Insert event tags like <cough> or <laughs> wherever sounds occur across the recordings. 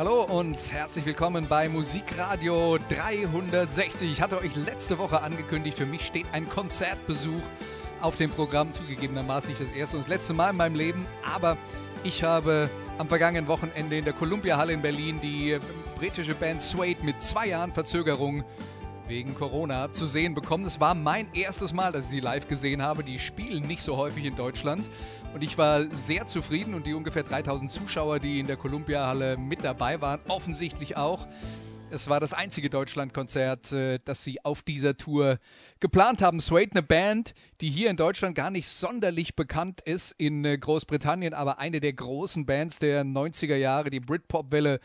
Hallo und herzlich willkommen bei Musikradio 360. Ich hatte euch letzte Woche angekündigt, für mich steht ein Konzertbesuch auf dem Programm, zugegebenermaßen nicht das erste und das letzte Mal in meinem Leben, aber ich habe am vergangenen Wochenende in der Columbia Halle in Berlin die britische Band Suede mit zwei Jahren Verzögerung wegen Corona zu sehen bekommen. Es war mein erstes Mal, dass ich sie live gesehen habe. Die spielen nicht so häufig in Deutschland und ich war sehr zufrieden und die ungefähr 3000 Zuschauer, die in der Columbia-Halle mit dabei waren, offensichtlich auch. Es war das einzige Deutschlandkonzert, äh, das sie auf dieser Tour geplant haben. Suede, eine Band, die hier in Deutschland gar nicht sonderlich bekannt ist, in äh, Großbritannien, aber eine der großen Bands der 90er Jahre, die Britpop-Welle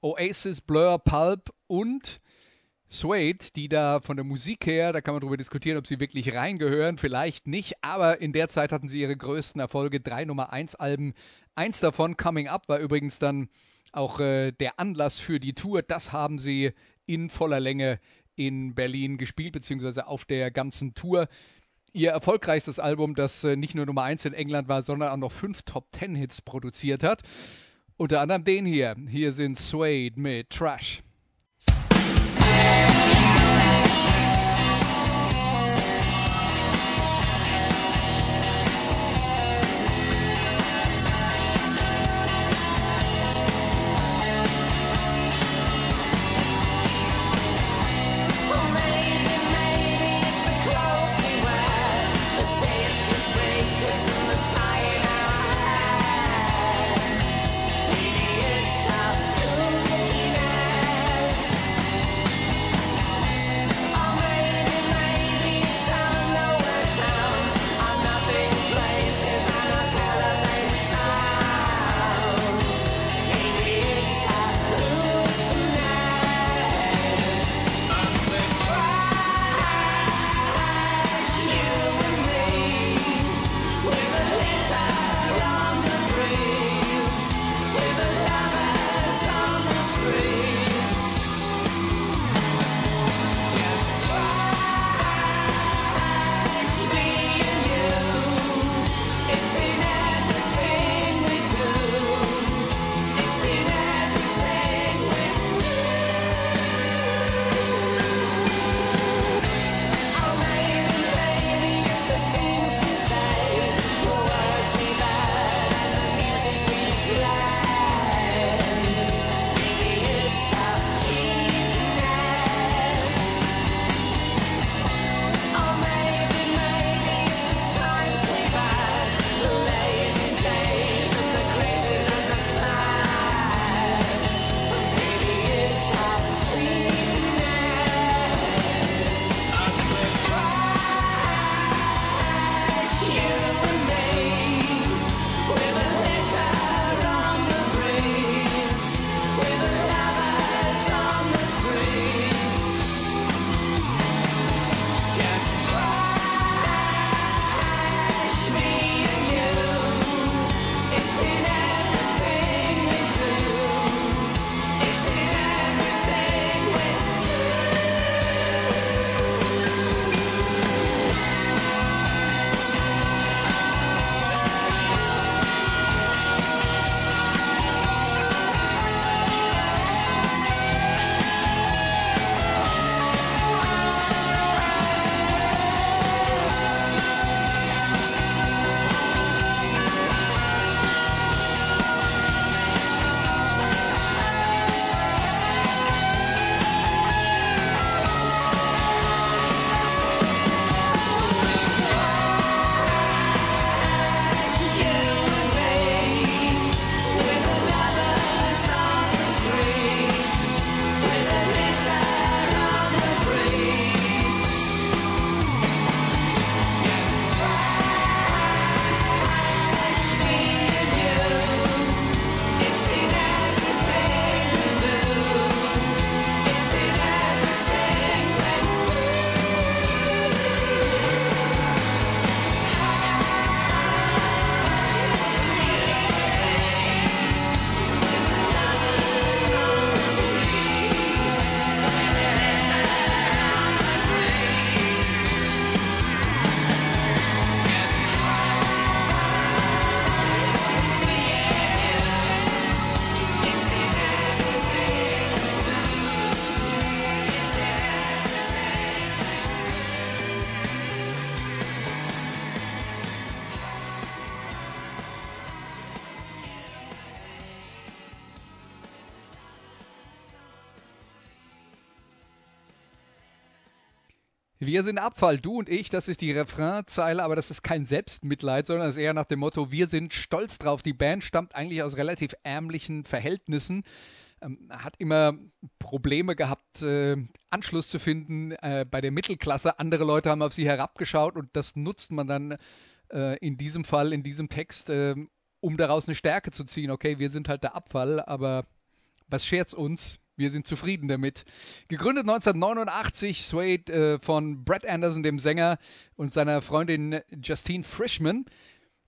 Oasis, Blur, Pulp und Suede, die da von der Musik her, da kann man darüber diskutieren, ob sie wirklich reingehören, vielleicht nicht, aber in der Zeit hatten sie ihre größten Erfolge, drei Nummer 1 Alben. Eins davon, Coming Up, war übrigens dann auch äh, der Anlass für die Tour. Das haben sie in voller Länge in Berlin gespielt, beziehungsweise auf der ganzen Tour. Ihr erfolgreichstes Album, das äh, nicht nur Nummer 1 in England war, sondern auch noch fünf Top 10 Hits produziert hat. Unter anderem den hier. Hier sind Suede mit Trash. Wir sind Abfall, du und ich, das ist die Refrainzeile, aber das ist kein Selbstmitleid, sondern es ist eher nach dem Motto, wir sind stolz drauf. Die Band stammt eigentlich aus relativ ärmlichen Verhältnissen, ähm, hat immer Probleme gehabt, äh, Anschluss zu finden äh, bei der Mittelklasse. Andere Leute haben auf sie herabgeschaut und das nutzt man dann äh, in diesem Fall, in diesem Text, ähm, um daraus eine Stärke zu ziehen. Okay, wir sind halt der Abfall, aber was schert's uns? Wir sind zufrieden damit. Gegründet 1989, Suede äh, von Brett Anderson, dem Sänger, und seiner Freundin Justine Frischman,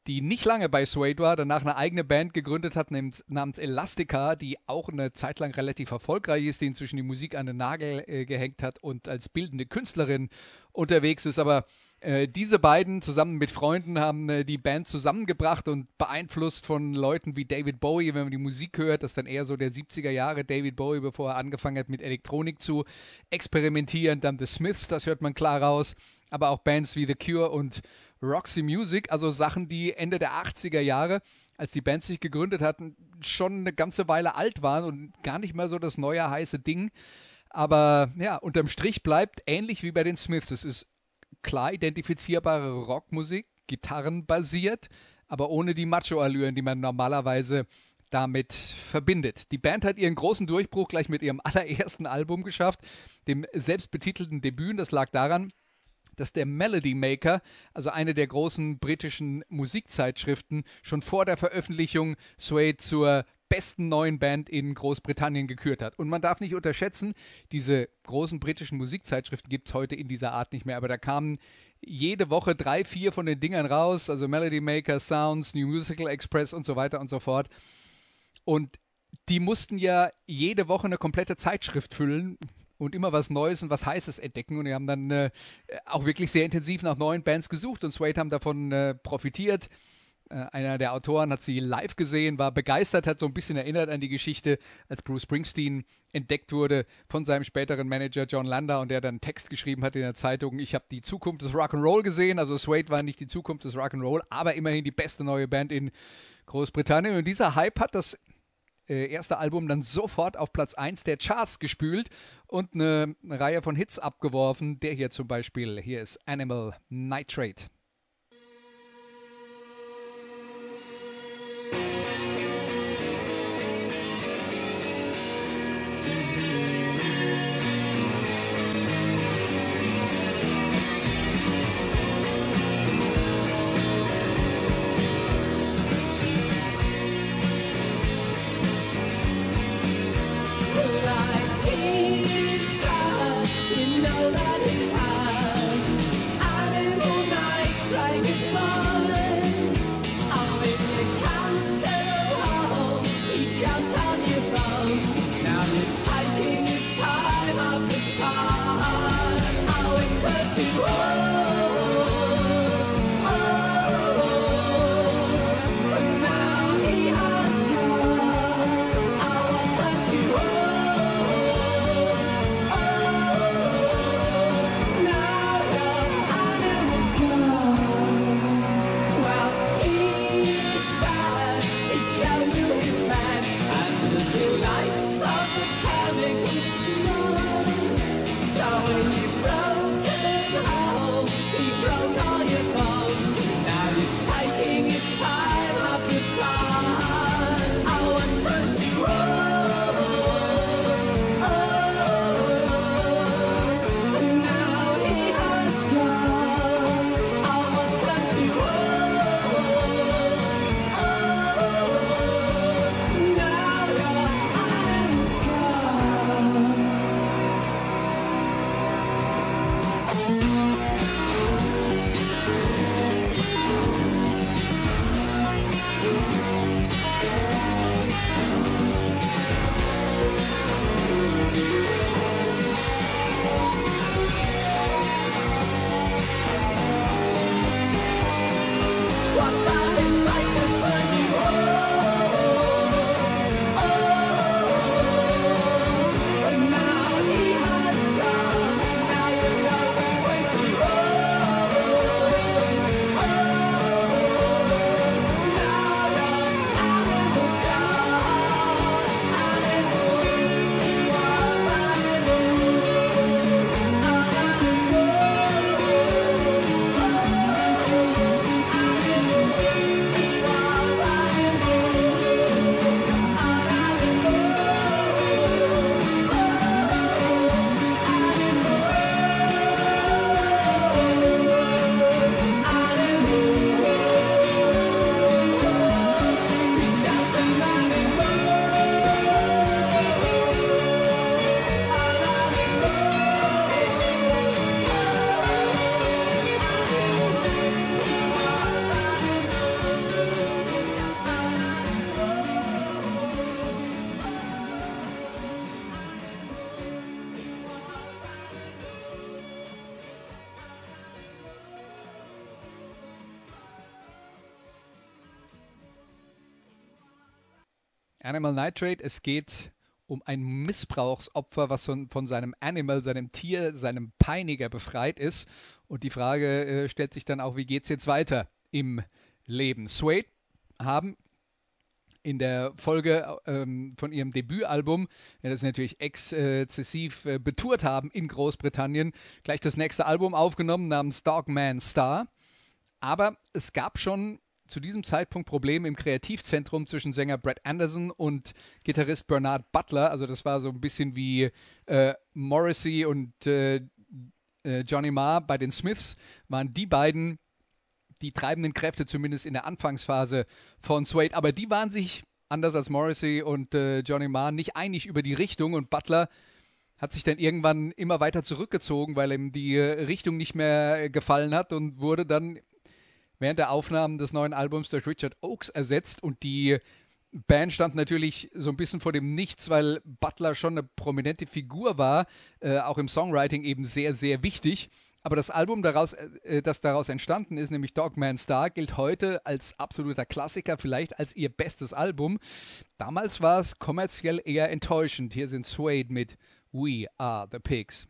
die nicht lange bei Suede war, danach eine eigene Band gegründet hat namens Elastica, die auch eine Zeit lang relativ erfolgreich ist, die inzwischen die Musik an den Nagel äh, gehängt hat und als bildende Künstlerin unterwegs ist. Aber äh, diese beiden zusammen mit Freunden haben äh, die Band zusammengebracht und beeinflusst von Leuten wie David Bowie, wenn man die Musik hört, das ist dann eher so der 70er Jahre David Bowie, bevor er angefangen hat mit Elektronik zu experimentieren. Dann The Smiths, das hört man klar raus, aber auch Bands wie The Cure und Roxy Music, also Sachen, die Ende der 80er Jahre, als die Band sich gegründet hatten, schon eine ganze Weile alt waren und gar nicht mehr so das neue heiße Ding. Aber ja, unterm Strich bleibt ähnlich wie bei den Smiths. Es ist klar identifizierbare Rockmusik, gitarrenbasiert, aber ohne die Macho-Allüren, die man normalerweise damit verbindet. Die Band hat ihren großen Durchbruch gleich mit ihrem <laughs> allerersten Album geschafft, dem selbstbetitelten Debüt. Das lag daran, dass der Melody Maker, also eine der großen britischen Musikzeitschriften, schon vor der Veröffentlichung Sway zur besten neuen Band in Großbritannien gekürt hat. Und man darf nicht unterschätzen, diese großen britischen Musikzeitschriften gibt es heute in dieser Art nicht mehr, aber da kamen jede Woche drei, vier von den Dingern raus, also Melody Maker, Sounds, New Musical Express und so weiter und so fort. Und die mussten ja jede Woche eine komplette Zeitschrift füllen und immer was Neues und was Heißes entdecken. Und die haben dann äh, auch wirklich sehr intensiv nach neuen Bands gesucht und Suede haben davon äh, profitiert. Äh, einer der Autoren hat sie live gesehen, war begeistert, hat so ein bisschen erinnert an die Geschichte, als Bruce Springsteen entdeckt wurde von seinem späteren Manager John Lander und der dann einen Text geschrieben hat in der Zeitung. Ich habe die Zukunft des Rock'n'Roll gesehen. Also Suede war nicht die Zukunft des Rock'n'Roll, aber immerhin die beste neue Band in Großbritannien. Und dieser Hype hat das äh, erste Album dann sofort auf Platz 1 der Charts gespült und eine, Reihe von Hits abgeworfen. Der hier zum Beispiel. Hier ist Animal Nitrate. Animal Nitrate. Es geht um ein Missbrauchsopfer, was von, von seinem Animal, seinem Tier, seinem Peiniger befreit ist. Und die Frage äh, stellt sich dann auch, wie geht es jetzt weiter im Leben? Suede haben in der Folge ähm, von ihrem Debütalbum, ja, das natürlich exzessiv äh, betourt haben in Großbritannien, gleich das nächste Album aufgenommen namens Dogman Star. Aber es gab schon zu diesem Zeitpunkt Probleme im Kreativzentrum zwischen Sänger Brad Anderson und Gitarrist Bernard Butler. Also das war so ein bisschen wie äh, Morrissey und äh, äh, Johnny Marr bei den Smiths, waren die beiden die treibenden Kräfte, zumindest in der Anfangsphase von Suede. Aber die waren sich, anders als Morrissey und äh, Johnny Marr, nicht einig über die Richtung und Butler hat sich dann irgendwann immer weiter zurückgezogen, weil ihm die Richtung nicht mehr gefallen hat und wurde dann während der Aufnahmen des neuen Albums durch Richard Oakes ersetzt und die Band stand natürlich so ein bisschen vor dem Nichts, weil Butler schon eine prominente Figur war, äh, auch im Songwriting eben sehr, sehr wichtig. Aber das Album, daraus, äh, das daraus entstanden ist, nämlich Dogman Star, gilt heute als absoluter Klassiker, vielleicht als ihr bestes Album. Damals war es kommerziell eher enttäuschend. Hier sind Suede mit We Are the Pigs.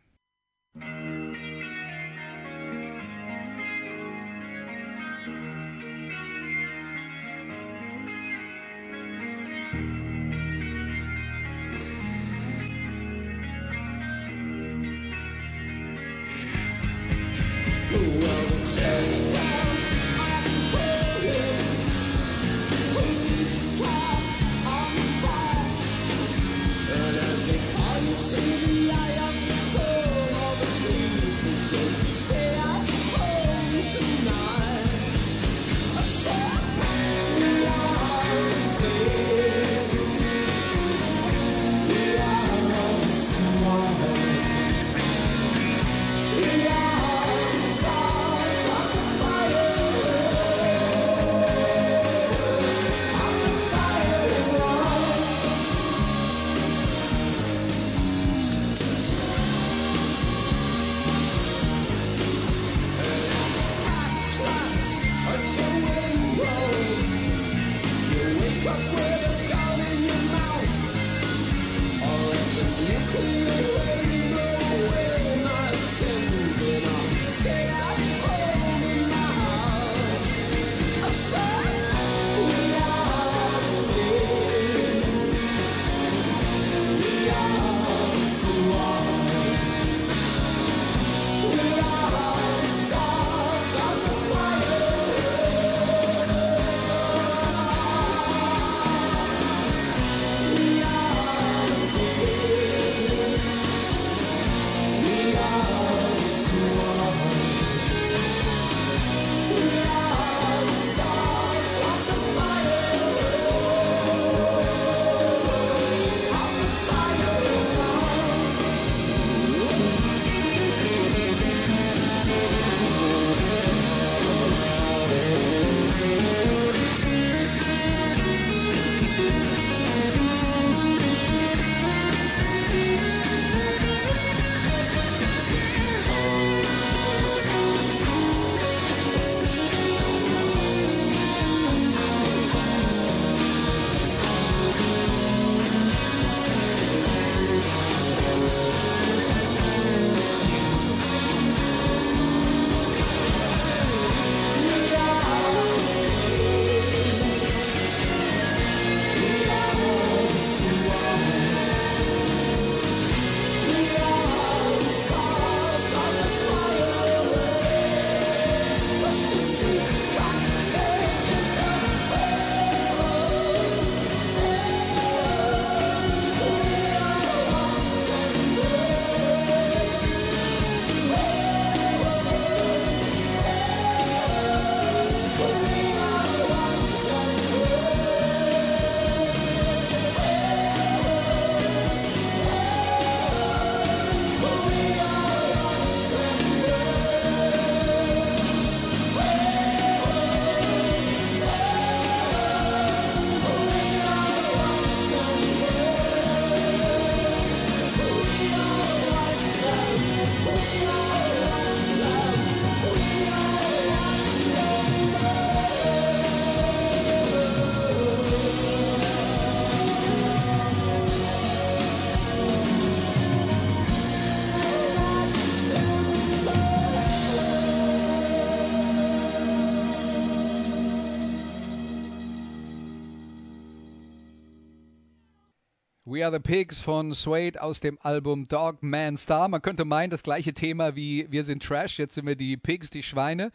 We Are the Pigs von Suede aus dem Album Dog Man Star. Man könnte meinen, das gleiche Thema wie Wir sind Trash, jetzt sind wir die Pigs, die Schweine.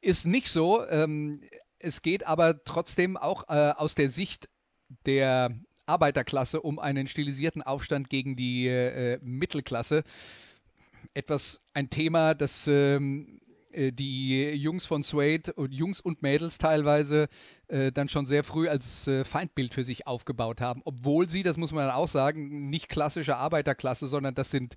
Ist nicht so. Ähm, es geht aber trotzdem auch äh, aus der Sicht der Arbeiterklasse um einen stilisierten Aufstand gegen die äh, Mittelklasse. Etwas, ein Thema, das ähm, äh, die Jungs von Suede und Jungs und Mädels teilweise äh, dann schon sehr früh als äh, Feindbild für sich aufgebaut haben, obwohl sie, das muss man dann auch sagen, nicht klassische Arbeiterklasse, sondern das sind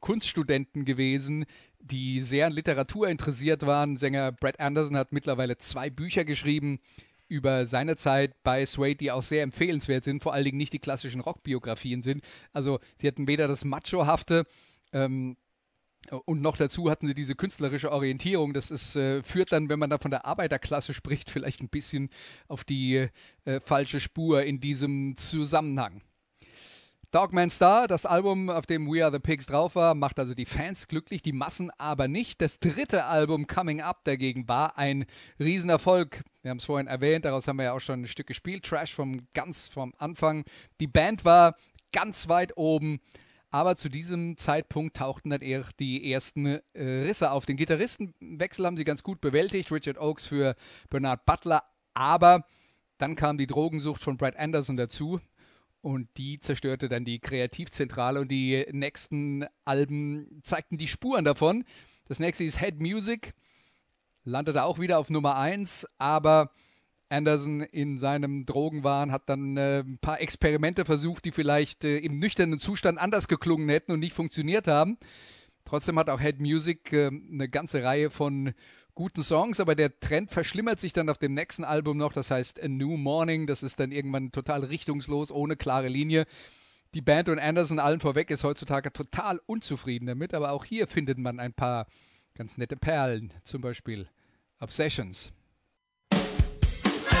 Kunststudenten gewesen, die sehr an Literatur interessiert waren. Sänger Brad Anderson hat mittlerweile zwei Bücher geschrieben über seine Zeit bei Suede, die auch sehr empfehlenswert sind, vor allen Dingen nicht die klassischen Rockbiografien sind. Also sie hatten weder das Machohafte, ähm, und noch dazu hatten sie diese künstlerische Orientierung. Das ist, äh, führt dann, wenn man da von der Arbeiterklasse spricht, vielleicht ein bisschen auf die äh, falsche Spur in diesem Zusammenhang. Dogman Star, das Album, auf dem We Are the Pigs drauf war, macht also die Fans glücklich, die Massen aber nicht. Das dritte Album Coming Up dagegen war ein Riesenerfolg. Wir haben es vorhin erwähnt, daraus haben wir ja auch schon ein Stück gespielt. Trash vom ganz vom Anfang. Die Band war ganz weit oben. Aber zu diesem Zeitpunkt tauchten dann eher die ersten äh, Risse auf. Den Gitarristenwechsel haben sie ganz gut bewältigt. Richard Oakes für Bernard Butler. Aber dann kam die Drogensucht von Brad Anderson dazu. Und die zerstörte dann die Kreativzentrale und die nächsten Alben zeigten die Spuren davon. Das nächste ist Head Music, landete auch wieder auf Nummer 1, aber Anderson in seinem Drogenwahn hat dann äh, ein paar Experimente versucht, die vielleicht äh, im nüchternen Zustand anders geklungen hätten und nicht funktioniert haben. Trotzdem hat auch Head Music äh, eine ganze Reihe von guten Songs, aber der Trend verschlimmert sich dann auf dem nächsten Album noch, das heißt A New Morning, das ist dann irgendwann total richtungslos, ohne klare Linie. Die Band und Anderson allen vorweg ist heutzutage total unzufrieden damit, aber auch hier findet man ein paar ganz nette Perlen, zum Beispiel Obsessions.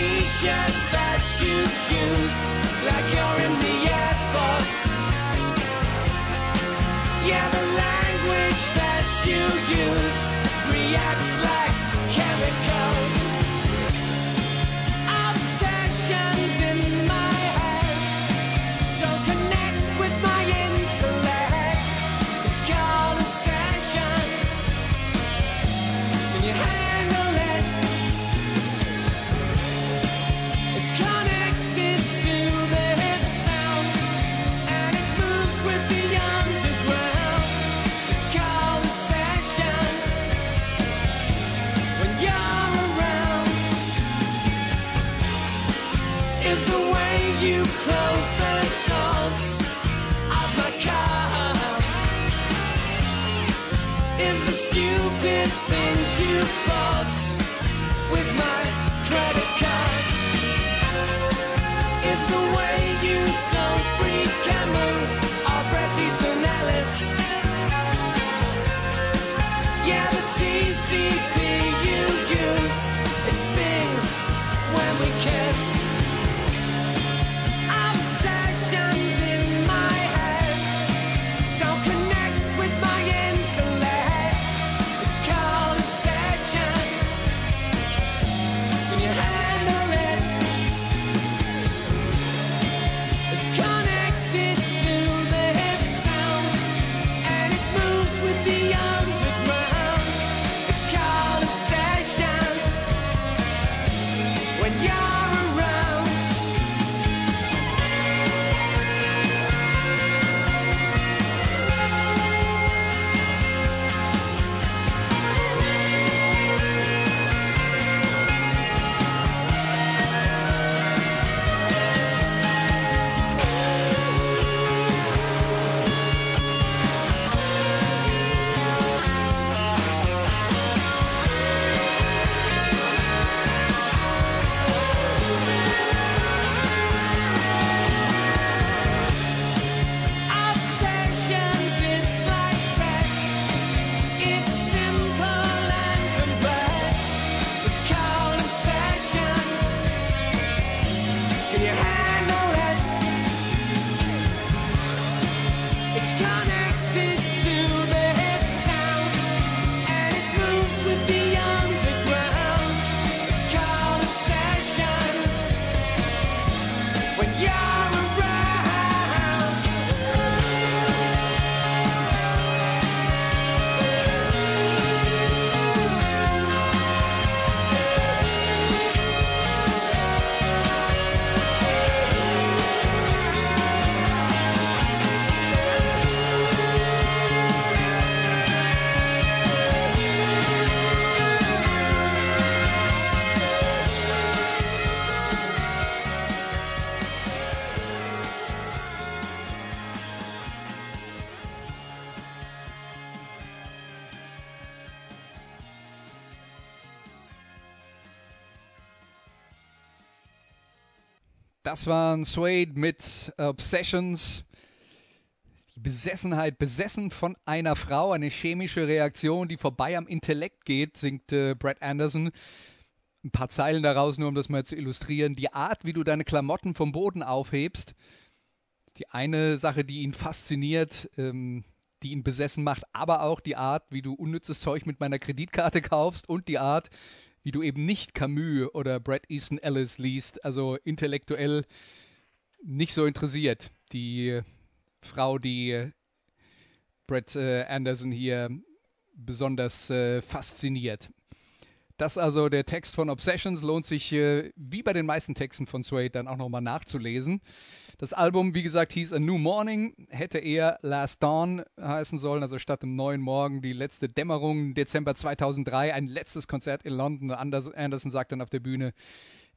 t-shirts that you choose like you're in the Air Force. Yeah, the language that you use reacts like Das waren Suede mit Obsessions. Die Besessenheit, besessen von einer Frau, eine chemische Reaktion, die vorbei am Intellekt geht, singt äh, Brad Anderson. Ein paar Zeilen daraus, nur um das mal zu illustrieren. Die Art, wie du deine Klamotten vom Boden aufhebst, die eine Sache, die ihn fasziniert, ähm, die ihn besessen macht, aber auch die Art, wie du unnützes Zeug mit meiner Kreditkarte kaufst und die Art, wie du eben nicht Camus oder Brad Easton Ellis liest, also intellektuell nicht so interessiert. Die Frau, die Brad äh, Anderson hier besonders äh, fasziniert. Das also der Text von Obsessions lohnt sich äh, wie bei den meisten Texten von Suede dann auch nochmal nachzulesen. Das Album, wie gesagt, hieß A New Morning, hätte eher Last Dawn heißen sollen, also statt dem neuen Morgen die letzte Dämmerung, Dezember 2003, ein letztes Konzert in London. Anderson sagt dann auf der Bühne,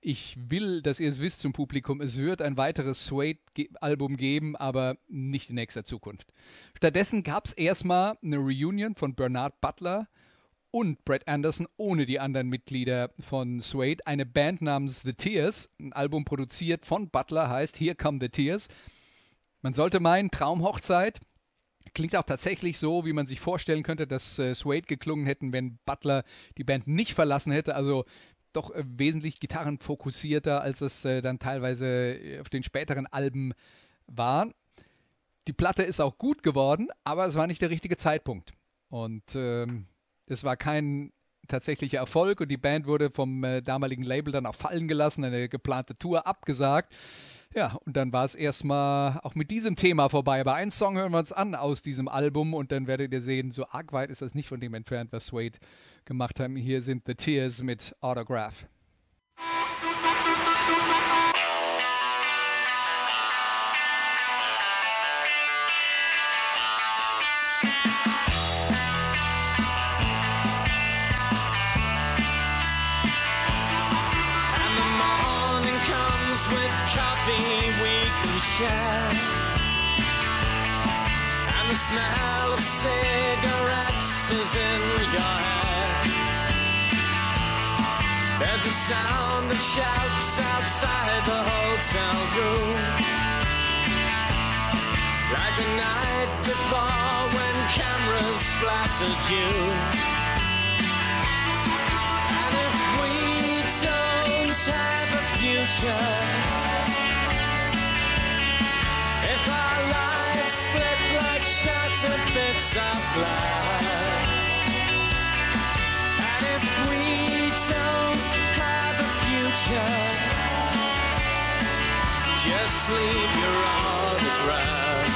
ich will, dass ihr es wisst zum Publikum, es wird ein weiteres Suede-Album geben, aber nicht in nächster Zukunft. Stattdessen gab es erstmal eine Reunion von Bernard Butler, und Brad Anderson ohne die anderen Mitglieder von Suede. Eine Band namens The Tears, ein Album produziert von Butler, heißt Here Come the Tears. Man sollte meinen, Traumhochzeit. Klingt auch tatsächlich so, wie man sich vorstellen könnte, dass äh, Suede geklungen hätten, wenn Butler die Band nicht verlassen hätte. Also doch äh, wesentlich gitarrenfokussierter, als es äh, dann teilweise äh, auf den späteren Alben war. Die Platte ist auch gut geworden, aber es war nicht der richtige Zeitpunkt. Und ähm, es war kein tatsächlicher Erfolg und die Band wurde vom äh, damaligen Label dann auch fallen gelassen, eine geplante Tour abgesagt. Ja, und dann war es erstmal auch mit diesem Thema vorbei. Aber einen Song hören wir uns an aus diesem Album und dann werdet ihr sehen, so arg weit ist das nicht von dem entfernt, was Suede gemacht haben. Hier sind The Tears mit Autograph. Sound of shouts outside the hotel room. Like the night before when cameras flattered you. And if we don't have a future, if our lives split like shattered bits of glass, leave your autograph,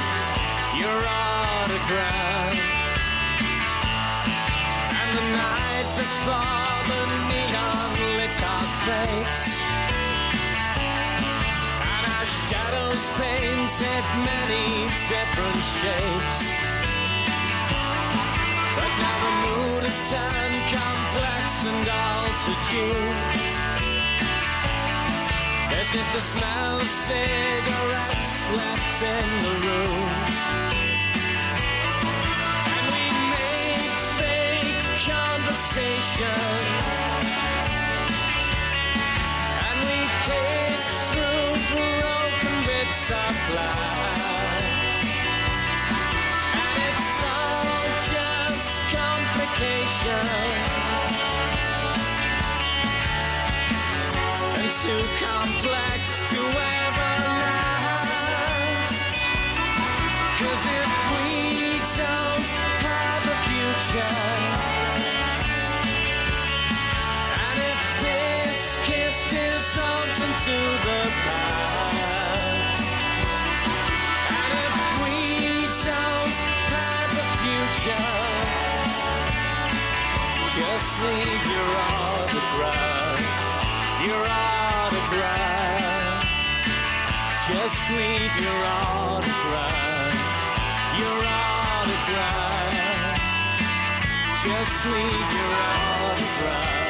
your autograph. And the night before the neon lit our fates shadows painted many different shapes. But now the mood has turned complex and you. This is the smell of cigarettes left in the room. And we made fake conversation. too complex to ever last. Cause if we don't have a future, and if this kiss dissolves into the past, and if we don't have a future, just leave your autograph. You're right breath. Just leave your autograph, your autograph. Just leave your autograph.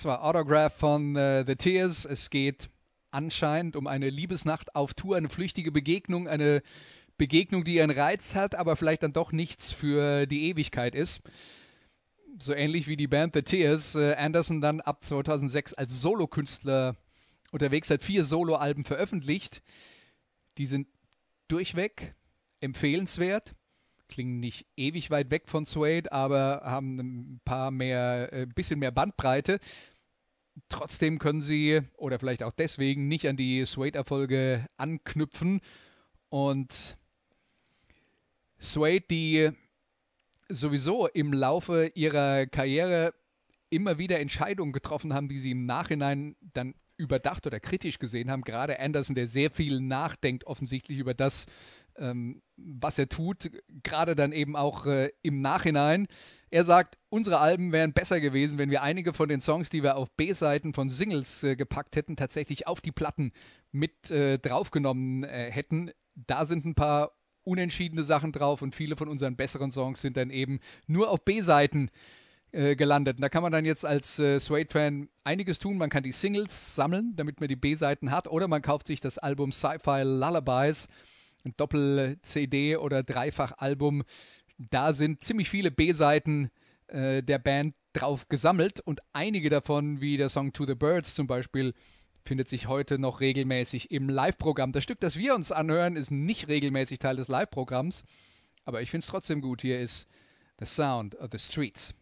Das war Autograph von äh, The Tears. Es geht anscheinend um eine Liebesnacht auf Tour, eine flüchtige Begegnung, eine Begegnung, die ihren Reiz hat, aber vielleicht dann doch nichts für die Ewigkeit ist. So ähnlich wie die Band The Tears. Äh, Anderson dann ab 2006 als Solokünstler unterwegs, hat vier Soloalben veröffentlicht. Die sind durchweg empfehlenswert klingen nicht ewig weit weg von Suede, aber haben ein paar mehr, ein bisschen mehr Bandbreite. Trotzdem können sie, oder vielleicht auch deswegen, nicht an die Suede-Erfolge anknüpfen. Und Suede, die sowieso im Laufe ihrer Karriere immer wieder Entscheidungen getroffen haben, die sie im Nachhinein dann überdacht oder kritisch gesehen haben. Gerade Anderson, der sehr viel nachdenkt, offensichtlich über das, ähm, was er tut, gerade dann eben auch äh, im Nachhinein. Er sagt, unsere Alben wären besser gewesen, wenn wir einige von den Songs, die wir auf B-Seiten von Singles äh, gepackt hätten, tatsächlich auf die Platten mit äh, draufgenommen äh, hätten. Da sind ein paar unentschiedene Sachen drauf und viele von unseren besseren Songs sind dann eben nur auf B-Seiten äh, gelandet. Und da kann man dann jetzt als äh, Suede-Fan einiges tun. Man kann die Singles sammeln, damit man die B-Seiten hat, oder man kauft sich das Album Sci-Fi Lullabies Doppel-CD oder Dreifach-Album. Da sind ziemlich viele B-Seiten äh, der Band drauf gesammelt und einige davon, wie der Song To the Birds zum Beispiel, findet sich heute noch regelmäßig im Live-Programm. Das Stück, das wir uns anhören, ist nicht regelmäßig Teil des Live-Programms, aber ich finde es trotzdem gut. Hier ist The Sound of the Streets.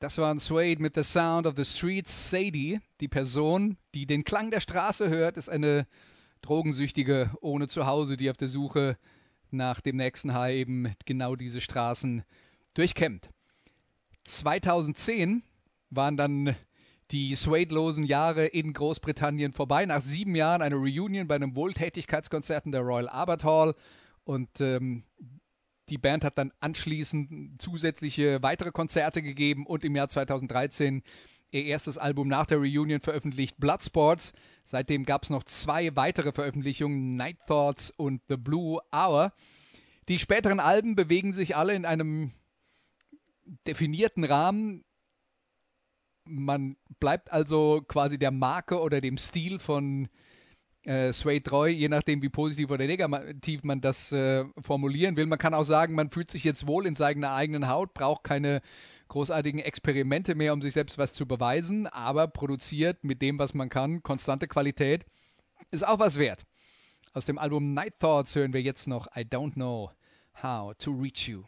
Das waren Suede mit The Sound of the Streets. Sadie, die Person, die den Klang der Straße hört, ist eine Drogensüchtige ohne Zuhause, die auf der Suche nach dem nächsten High eben genau diese Straßen durchkämmt. 2010 waren dann die Suede-losen Jahre in Großbritannien vorbei. Nach sieben Jahren eine Reunion bei einem Wohltätigkeitskonzert in der Royal Albert Hall. Und ähm, die Band hat dann anschließend zusätzliche weitere Konzerte gegeben und im Jahr 2013 ihr erstes Album nach der Reunion veröffentlicht, Bloodsports. Seitdem gab es noch zwei weitere Veröffentlichungen, Night Thoughts und The Blue Hour. Die späteren Alben bewegen sich alle in einem definierten Rahmen. Man bleibt also quasi der Marke oder dem Stil von äh, Sway treu, je nachdem, wie positiv oder negativ man das äh, formulieren will. Man kann auch sagen, man fühlt sich jetzt wohl in seiner eigenen Haut, braucht keine großartigen Experimente mehr, um sich selbst was zu beweisen, aber produziert mit dem, was man kann, konstante Qualität, ist auch was wert. Aus dem Album Night Thoughts hören wir jetzt noch I Don't Know How to Reach You.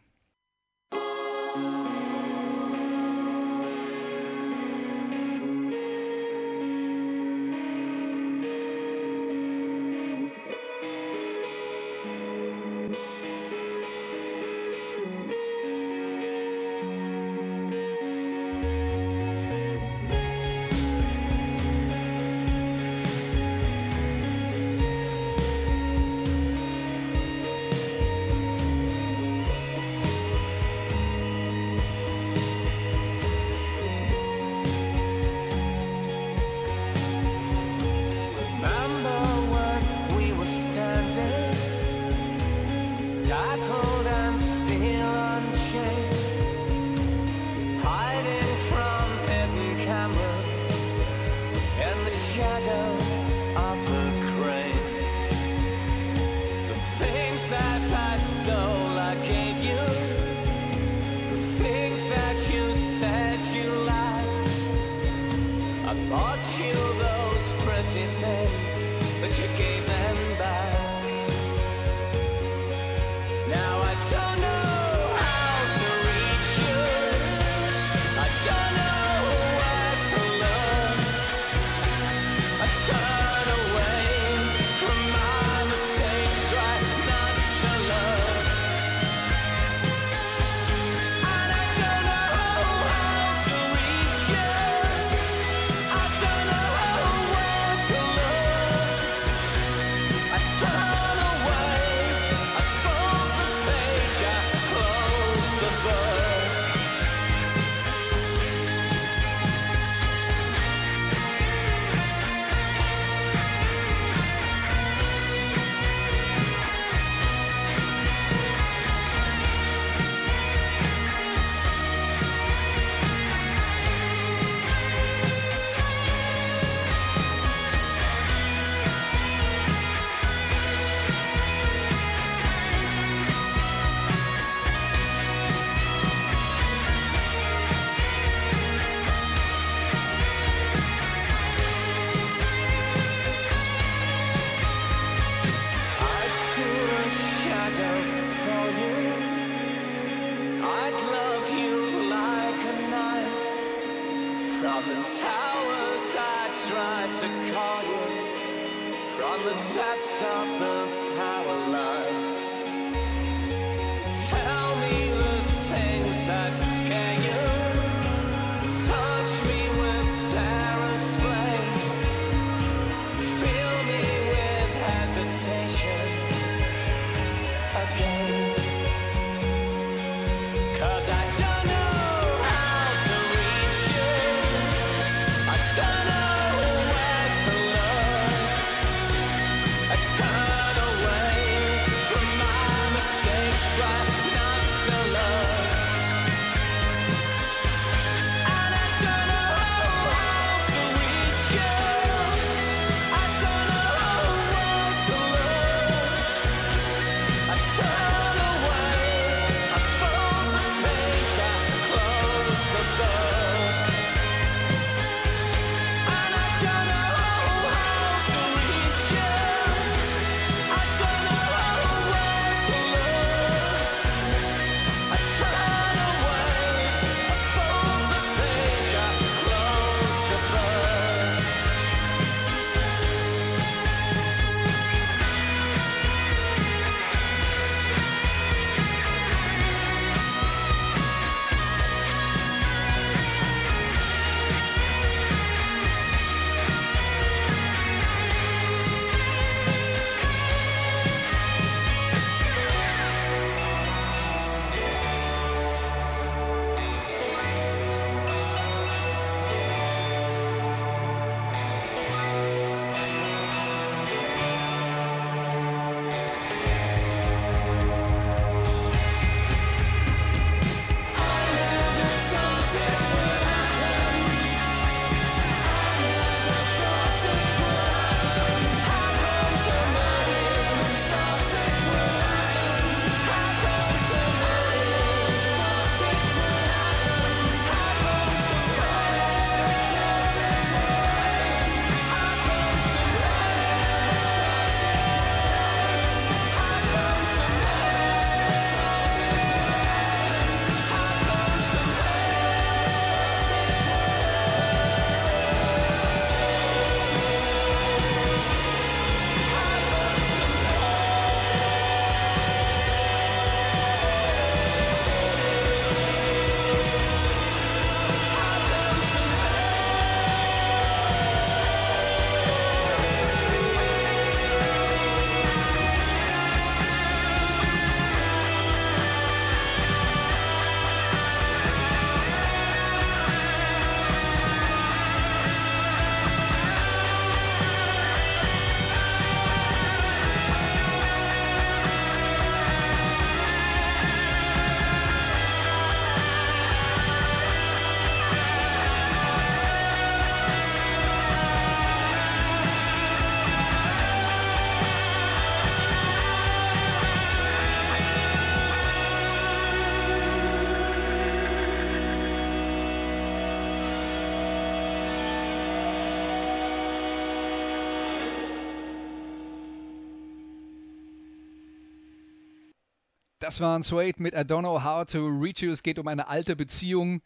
Das waren Suede mit I Don't Know How to Reach You. Es geht um eine alte Beziehung.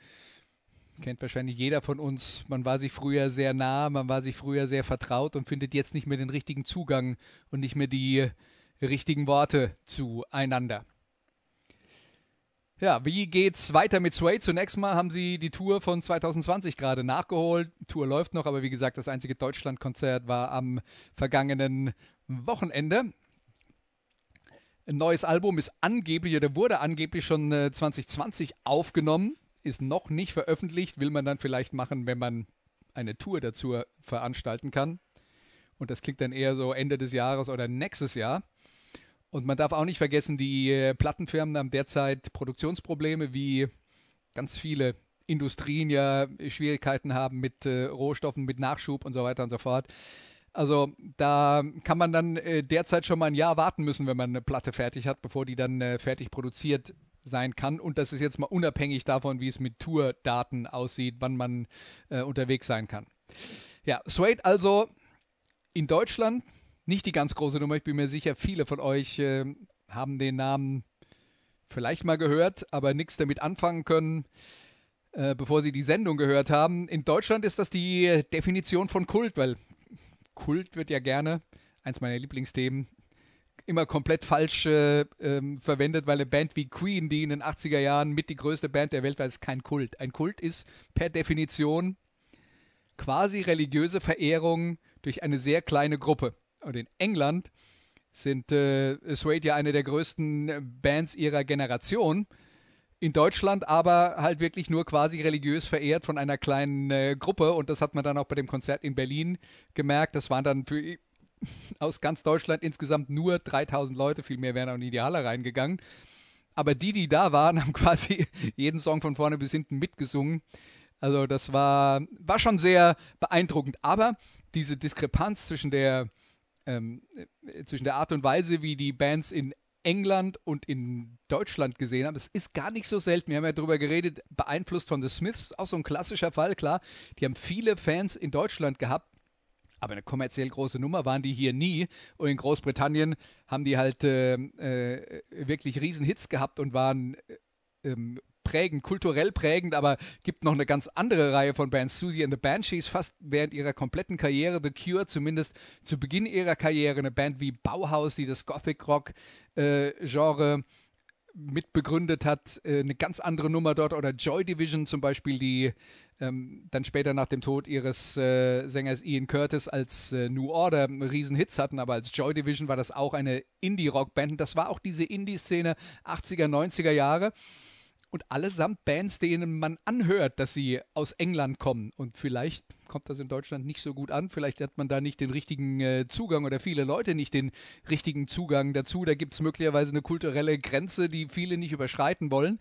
Kennt wahrscheinlich jeder von uns. Man war sich früher sehr nah, man war sich früher sehr vertraut und findet jetzt nicht mehr den richtigen Zugang und nicht mehr die richtigen Worte zueinander. Ja, wie geht's weiter mit Suede? Zunächst mal haben sie die Tour von 2020 gerade nachgeholt. Tour läuft noch, aber wie gesagt, das einzige Deutschlandkonzert war am vergangenen Wochenende. Ein neues Album ist angeblich oder wurde angeblich schon äh, 2020 aufgenommen, ist noch nicht veröffentlicht, will man dann vielleicht machen, wenn man eine Tour dazu veranstalten kann. Und das klingt dann eher so Ende des Jahres oder nächstes Jahr. Und man darf auch nicht vergessen, die äh, Plattenfirmen haben derzeit Produktionsprobleme, wie ganz viele Industrien ja Schwierigkeiten haben mit äh, Rohstoffen, mit Nachschub und so weiter und so fort. Also da kann man dann äh, derzeit schon mal ein Jahr warten müssen, wenn man eine Platte fertig hat, bevor die dann äh, fertig produziert sein kann. Und das ist jetzt mal unabhängig davon, wie es mit Tourdaten aussieht, wann man äh, unterwegs sein kann. Ja, Suede also in Deutschland nicht die ganz große Nummer. Ich bin mir sicher, viele von euch äh, haben den Namen vielleicht mal gehört, aber nichts damit anfangen können. äh, bevor sie die Sendung gehört haben. In Deutschland ist das die Definition von Kult, weil Kult wird ja gerne, eins meiner Lieblingsthemen, immer komplett falsch äh, ähm, verwendet, weil eine Band wie Queen, die in den 80er Jahren mit die größte Band der Welt war, ist kein Kult. Ein Kult ist per Definition quasi religiöse Verehrung durch eine sehr kleine Gruppe. Und in England sind äh, Suede ja eine der größten Bands ihrer Generation. In Deutschland aber halt wirklich nur quasi religiös verehrt von einer kleinen äh, Gruppe. Und das hat man dann auch bei dem Konzert in Berlin gemerkt. Das waren dann für <laughs> aus ganz Deutschland insgesamt nur 3000 Leute, viel mehr wären auch in die Halle reingegangen. Aber die, die da waren, <laughs> haben quasi jeden Song von vorne bis hinten mitgesungen. Also das war, war schon sehr beeindruckend. Aber diese Diskrepanz zwischen der, ähm, zwischen der Art und Weise, wie die Bands in England und in Deutschland gesehen haben, das ist gar nicht so selten. Wir haben ja darüber geredet, beeinflusst von The Smiths, auch so ein klassischer Fall, klar. Die haben viele Fans in Deutschland gehabt, aber eine kommerziell große Nummer waren die hier nie. Und in Großbritannien haben die halt äh, äh, wirklich Riesenhits gehabt und waren äh, ähm, prägend, kulturell prägend, aber gibt noch eine ganz andere Reihe von Bands. Susie and the Banshees, fast während ihrer kompletten Karriere, The Cure, zumindest zu Beginn ihrer Karriere, eine Band wie Bauhaus, die das Gothic-Rock-Genre äh, mitbegründet hat, äh, eine ganz andere Nummer dort oder Joy Division zum Beispiel, die ähm, dann später nach dem Tod ihres äh, Sängers Ian Curtis als äh, New Order Riesenhits hatten, aber als Joy Division war das auch eine Indie-Rock-Band und das war auch diese Indie-Szene 80er, 90er Jahre und allesamt Bands, denen man anhört, dass sie aus England kommen. Und vielleicht kommt das in Deutschland nicht so gut an. Vielleicht hat man da nicht den richtigen äh, Zugang oder viele Leute nicht den richtigen Zugang dazu. Da gibt es möglicherweise eine kulturelle Grenze, die viele nicht überschreiten wollen.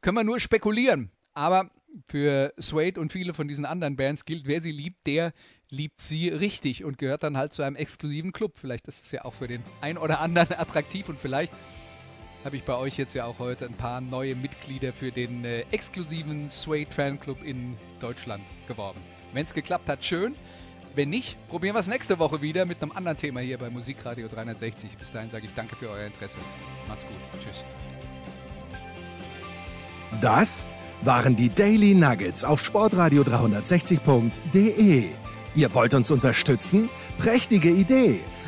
Können wir nur spekulieren. Aber für Suede und viele von diesen anderen Bands gilt, wer sie liebt, der liebt sie richtig und gehört dann halt zu einem exklusiven Club. Vielleicht ist es ja auch für den einen oder anderen <laughs> attraktiv und vielleicht habe ich bei euch jetzt ja auch heute ein paar neue Mitglieder für den äh, exklusiven Suede Fanclub in Deutschland geworben. Wenn es geklappt hat, schön. Wenn nicht, probieren wir es nächste Woche wieder mit einem anderen Thema hier bei Musikradio 360. Bis dahin sage ich danke für euer Interesse. Macht's gut. Tschüss. Das waren die Daily Nuggets auf sportradio 360.de. Ihr wollt uns unterstützen? Prächtige Idee!